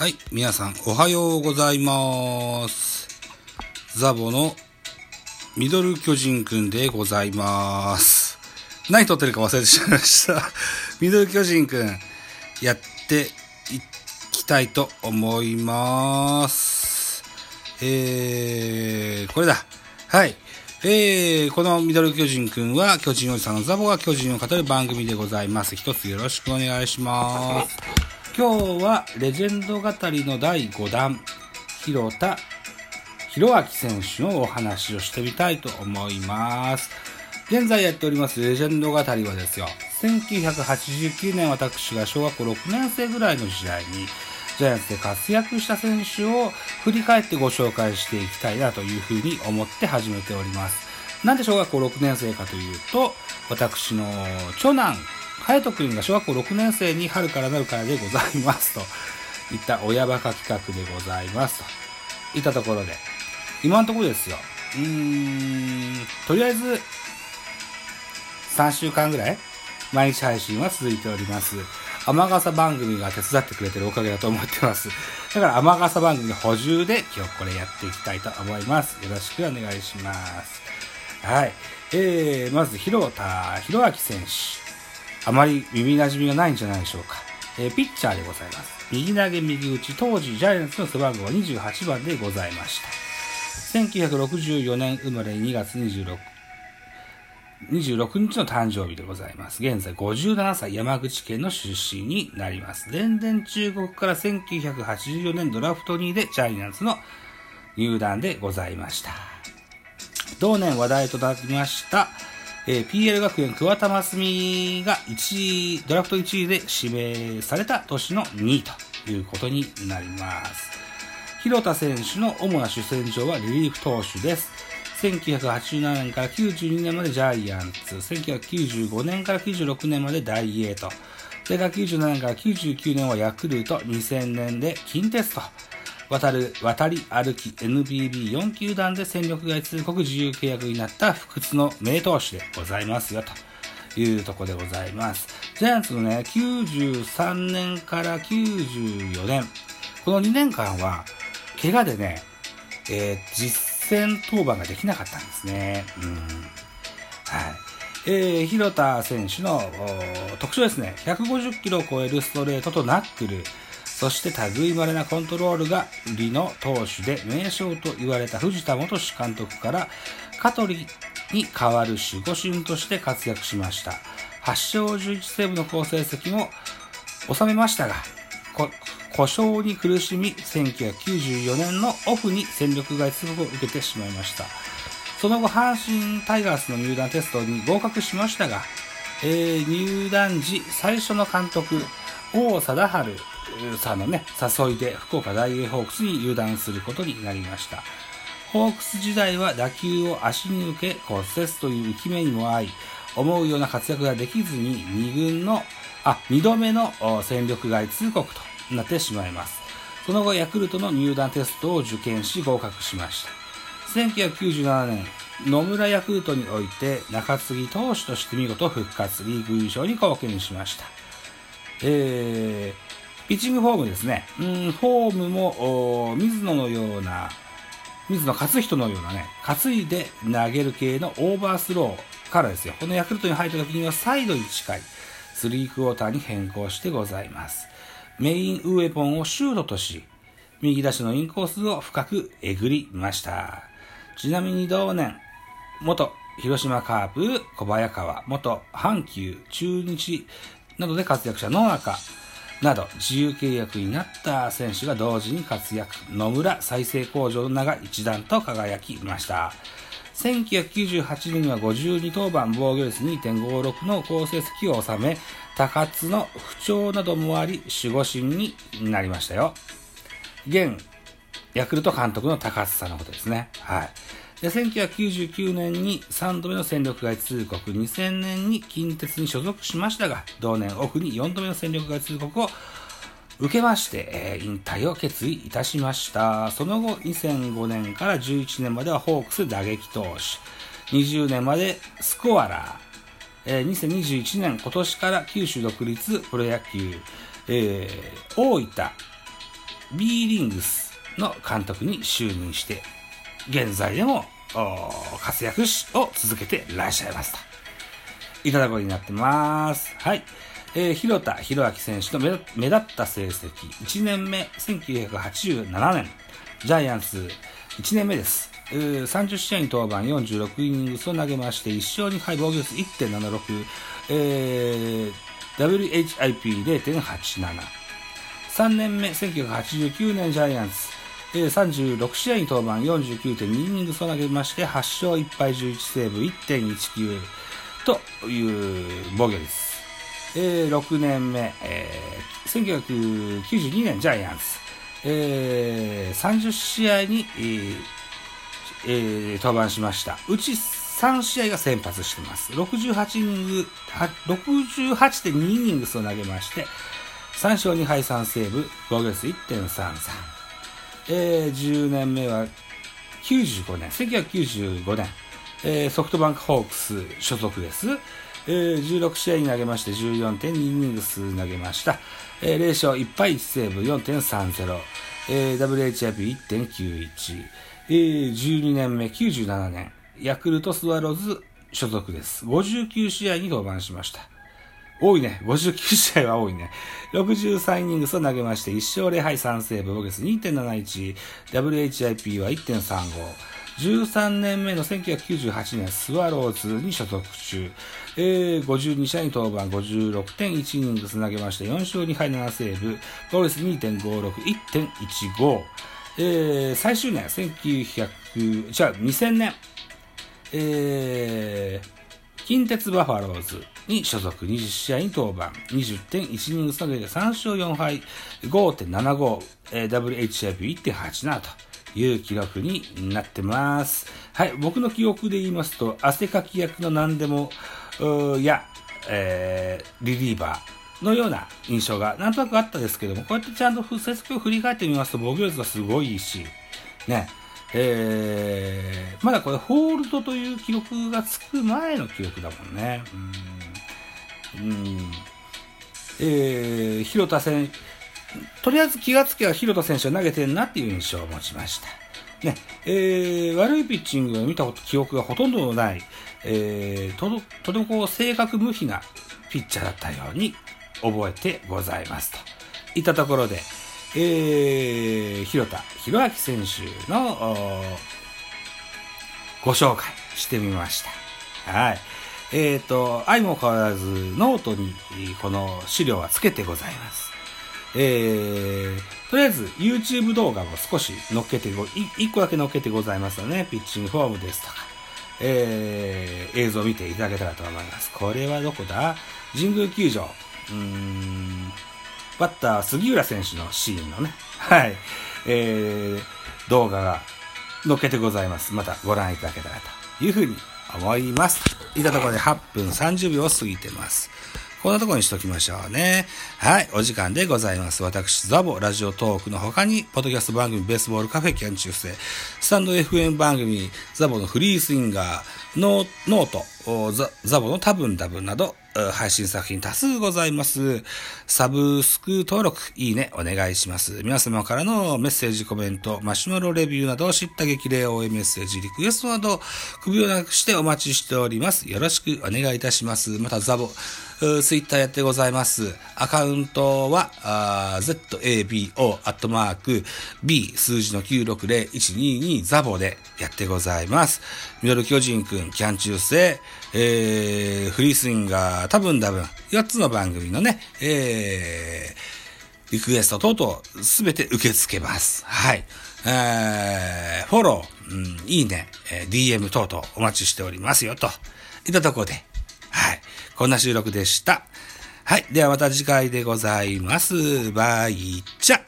はい、皆さんおはようございます。ザボのミドル巨人くんでございます。何撮ってるか忘れてしまいました。ミドル巨人くん、やっていきたいと思います。えー、これだ。はい。えー、このミドル巨人くんは、巨人おじさんのザボが巨人を語る番組でございます。一つよろしくお願いします。今日は、レジェンド語りの第5弾、広田博明選手のお話をしてみたいと思います。現在やっておりますレジェンド語りはですよ、1989年私が小学校6年生ぐらいの時代に、ジャイアンツで活躍した選手を振り返ってご紹介していきたいなというふうに思って始めております。なんで小学校6年生かというと、私の長男、隼人君が小学校6年生に春からなるからでございますといった親バカ企画でございますといったところで、今のところですよ。うーん、とりあえず、3週間ぐらい毎日配信は続いております。雨傘番組が手伝ってくれてるおかげだと思ってます。だから雨傘番組補充で今日これやっていきたいと思います。よろしくお願いします。はい。えー、まず、広田博明選手。あまり耳馴染みがないんじゃないでしょうか。えーピッチャーでございます。右投げ右打ち、当時ジャイアンツの背番号は28番でございました。1964年生まれ2月26 26日の誕生日でございます。現在57歳、山口県の出身になります。連電中国から1984年ドラフト2位でジャイアンツの入団でございました。同年話題となりました、えー PL 学園桑田真澄が1位、ドラフト1位で指名された年の2位ということになります。広田選手の主な主戦場はリリーフ投手です。1987年から92年までジャイアンツ、1995年から96年までダイエーと、それから97年から99年はヤクルト、2000年で近鉄と、渡る、渡り歩き NPB4 球団で戦力外通告自由契約になった不屈の名投手でございますよというところでございます。ジャイアンツのね、93年から94年、この2年間は、怪我でね、えー実戦登板ができなかったんですね。うん。はい。えー、広田選手の特徴ですね。150キロを超えるストレートとナックル。そして類いまれなコントロールが売りの投手で名将と言われた藤田元主監督から香取に代わる守護神として活躍しました。8勝11セーブの好成績も収めましたが、故障に苦しみ、1994年のオフに戦力外通告を受けてしまいました。その後、阪神タイガースの入団テストに合格しましたが、えー入団時最初の監督、王貞治さんのね、誘いで福岡大英ホークスに入団することになりました。ホークス時代は打球を足に受け骨折という浮き目にも合い、思うような活躍ができずに2軍の、あ、2度目の戦力外通告となってしまいます。その後、ヤクルトの入団テストを受験し合格しました。1997年、野村ヤクルトにおいて中継ぎ投手として見事復活、リーグ優勝に貢献しました。えー、ピッチングフォームですね。うん、フォームも、水野のような、水野雄仁のようなね、担いで投げる系のオーバースローからですよ。このヤクルトに入った時にはサイドに近い、スリークォーターに変更してございます。メインウェポンをシュートとし、右出しのインコースを深くえぐりました。ちなみに同年、元広島カープ小早川、元阪急中日などで活躍した野中など自由契約になった選手が同時に活躍。野村再生工場の名が一段と輝きました。1998年には52登板防御率2.56の好成績を収め、高津の不調などもあり守護神になりましたよ。現ヤクルト監督の高津さんのことですね。はい。で、1999年に3度目の戦力外通告、2000年に近鉄に所属しましたが、同年オフに4度目の戦力外通告を受けまして、えー引退を決意いたしました。その後、2005年から11年まではホークス打撃投手、20年までスコアラー、えー2021年、今年から九州独立プロ野球、えー大分、B リングスの監督に就任して、現在でも活躍しを続けていらっしゃいますと。いただくことになってます。はい。えー、広田博明選手の目立った成績、1年目、1987年、ジャイアンツ1年目です。30試合に登板46イニングスを投げまして、1勝2敗防御率1.76、えー、WHIP0.87。3年目、1989年ジャイアンツ、えー、36試合に登板49.2イニングスを投げまして、8勝1敗11セーブ1.19という防御率。えー、6年目、えー、1992年ジャイアンツ、えー、30試合に、えーえー、登板しました。うち3試合が先発してます。68イニング、68.2イニングスを投げまして、3勝2敗3セーブ、防御率1.33。えー、10年目は95年、1995年、えー、ソフトバンクホークス所属です。えー、16試合に投げまして14.2イニングス投げました。えー、0勝1敗1セーブ4.30、えー、WHIP1.91、えー、12年目97年、ヤクルトスワローズ所属です。59試合に登板しました。多いね。59試合は多いね。63イニングスを投げまして、1勝0敗3セーブ、ボゲス2.71、WHIP は1.35、13年目の1998年、スワローズに所属中、えー、52試合に登板、56.1イニングス投げまして、4勝2敗7セーブ、ゴールス2.56、1.15、えー、最終年、1900、じゃあ2000年、えー、近鉄バファローズ。に所属、20試合に登板、20.1イニングス投げて3勝4敗、5.75、えー、WHIP1.87 と。いう記録になってます。はい、僕の記憶で言いますと、汗かき役の何でも、や、えー、リリーバーのような印象がなんとなくあったですけども、こうやってちゃんと成績を振り返ってみますと、防御率がすごいし、ね、えー、まだこれホールドという記録がつく前の記録だもんね。うん。うん。えー、広田選手、とりあえず気がつけば広田選手は投げてるなっていう印象を持ちました。ね、えー、悪いピッチングを見た記憶がほとんどない、えー、と、とてもこう、正確無比なピッチャーだったように覚えてございますと。いったところで、えー、広田浩章選手のご紹介してみました。はい。えっ、ー、と、相も変わらずノートにこの資料はつけてございます。えー、とりあえず YouTube 動画も少し載っけてご、1個だけ載っけてございますよね。ピッチングフォームですとか、えー、映像を見ていただけたらと思います。これはどこだ？神宮球場。うん、バッター杉浦選手のシーンのね、はい、えー、動画が載っけてございます。またご覧いただけたらというふうに思います。いたところで8分30秒を過ぎてます。こんなところにしときましょうね。はい、お時間でございます。私、ザボ、ラジオトークの他に、ポッドキャスト番組、ベースボールカフェキャン中世、スタンド FM 番組、ザボのフリースインガー、ノート、ザザボの多分多分など、配信作品多数ございます。サブスク登録、いいね、お願いします。皆様からのメッセージ、コメント、マシュマロレビューなど、叱咤激励応援メッセージ、リクエストなど、首を長くしてお待ちしております。よろしくお願いいたします。また、ザボ、ツイッターやってございます。アカウントは、zabo、アットマーク、b、数字の960122ザボでやってございます。ミドル巨人くん、キャン中世、えー、フリースインガー、多分多分、4つの番組のね、えー、リクエスト等々、すべて受け付けます。はい。えー、フォロー、うん、いいね、えー、DM 等々お待ちしておりますよ、と。いったとこで、はい。こんな収録でした。はい。ではまた次回でございます。バイチャ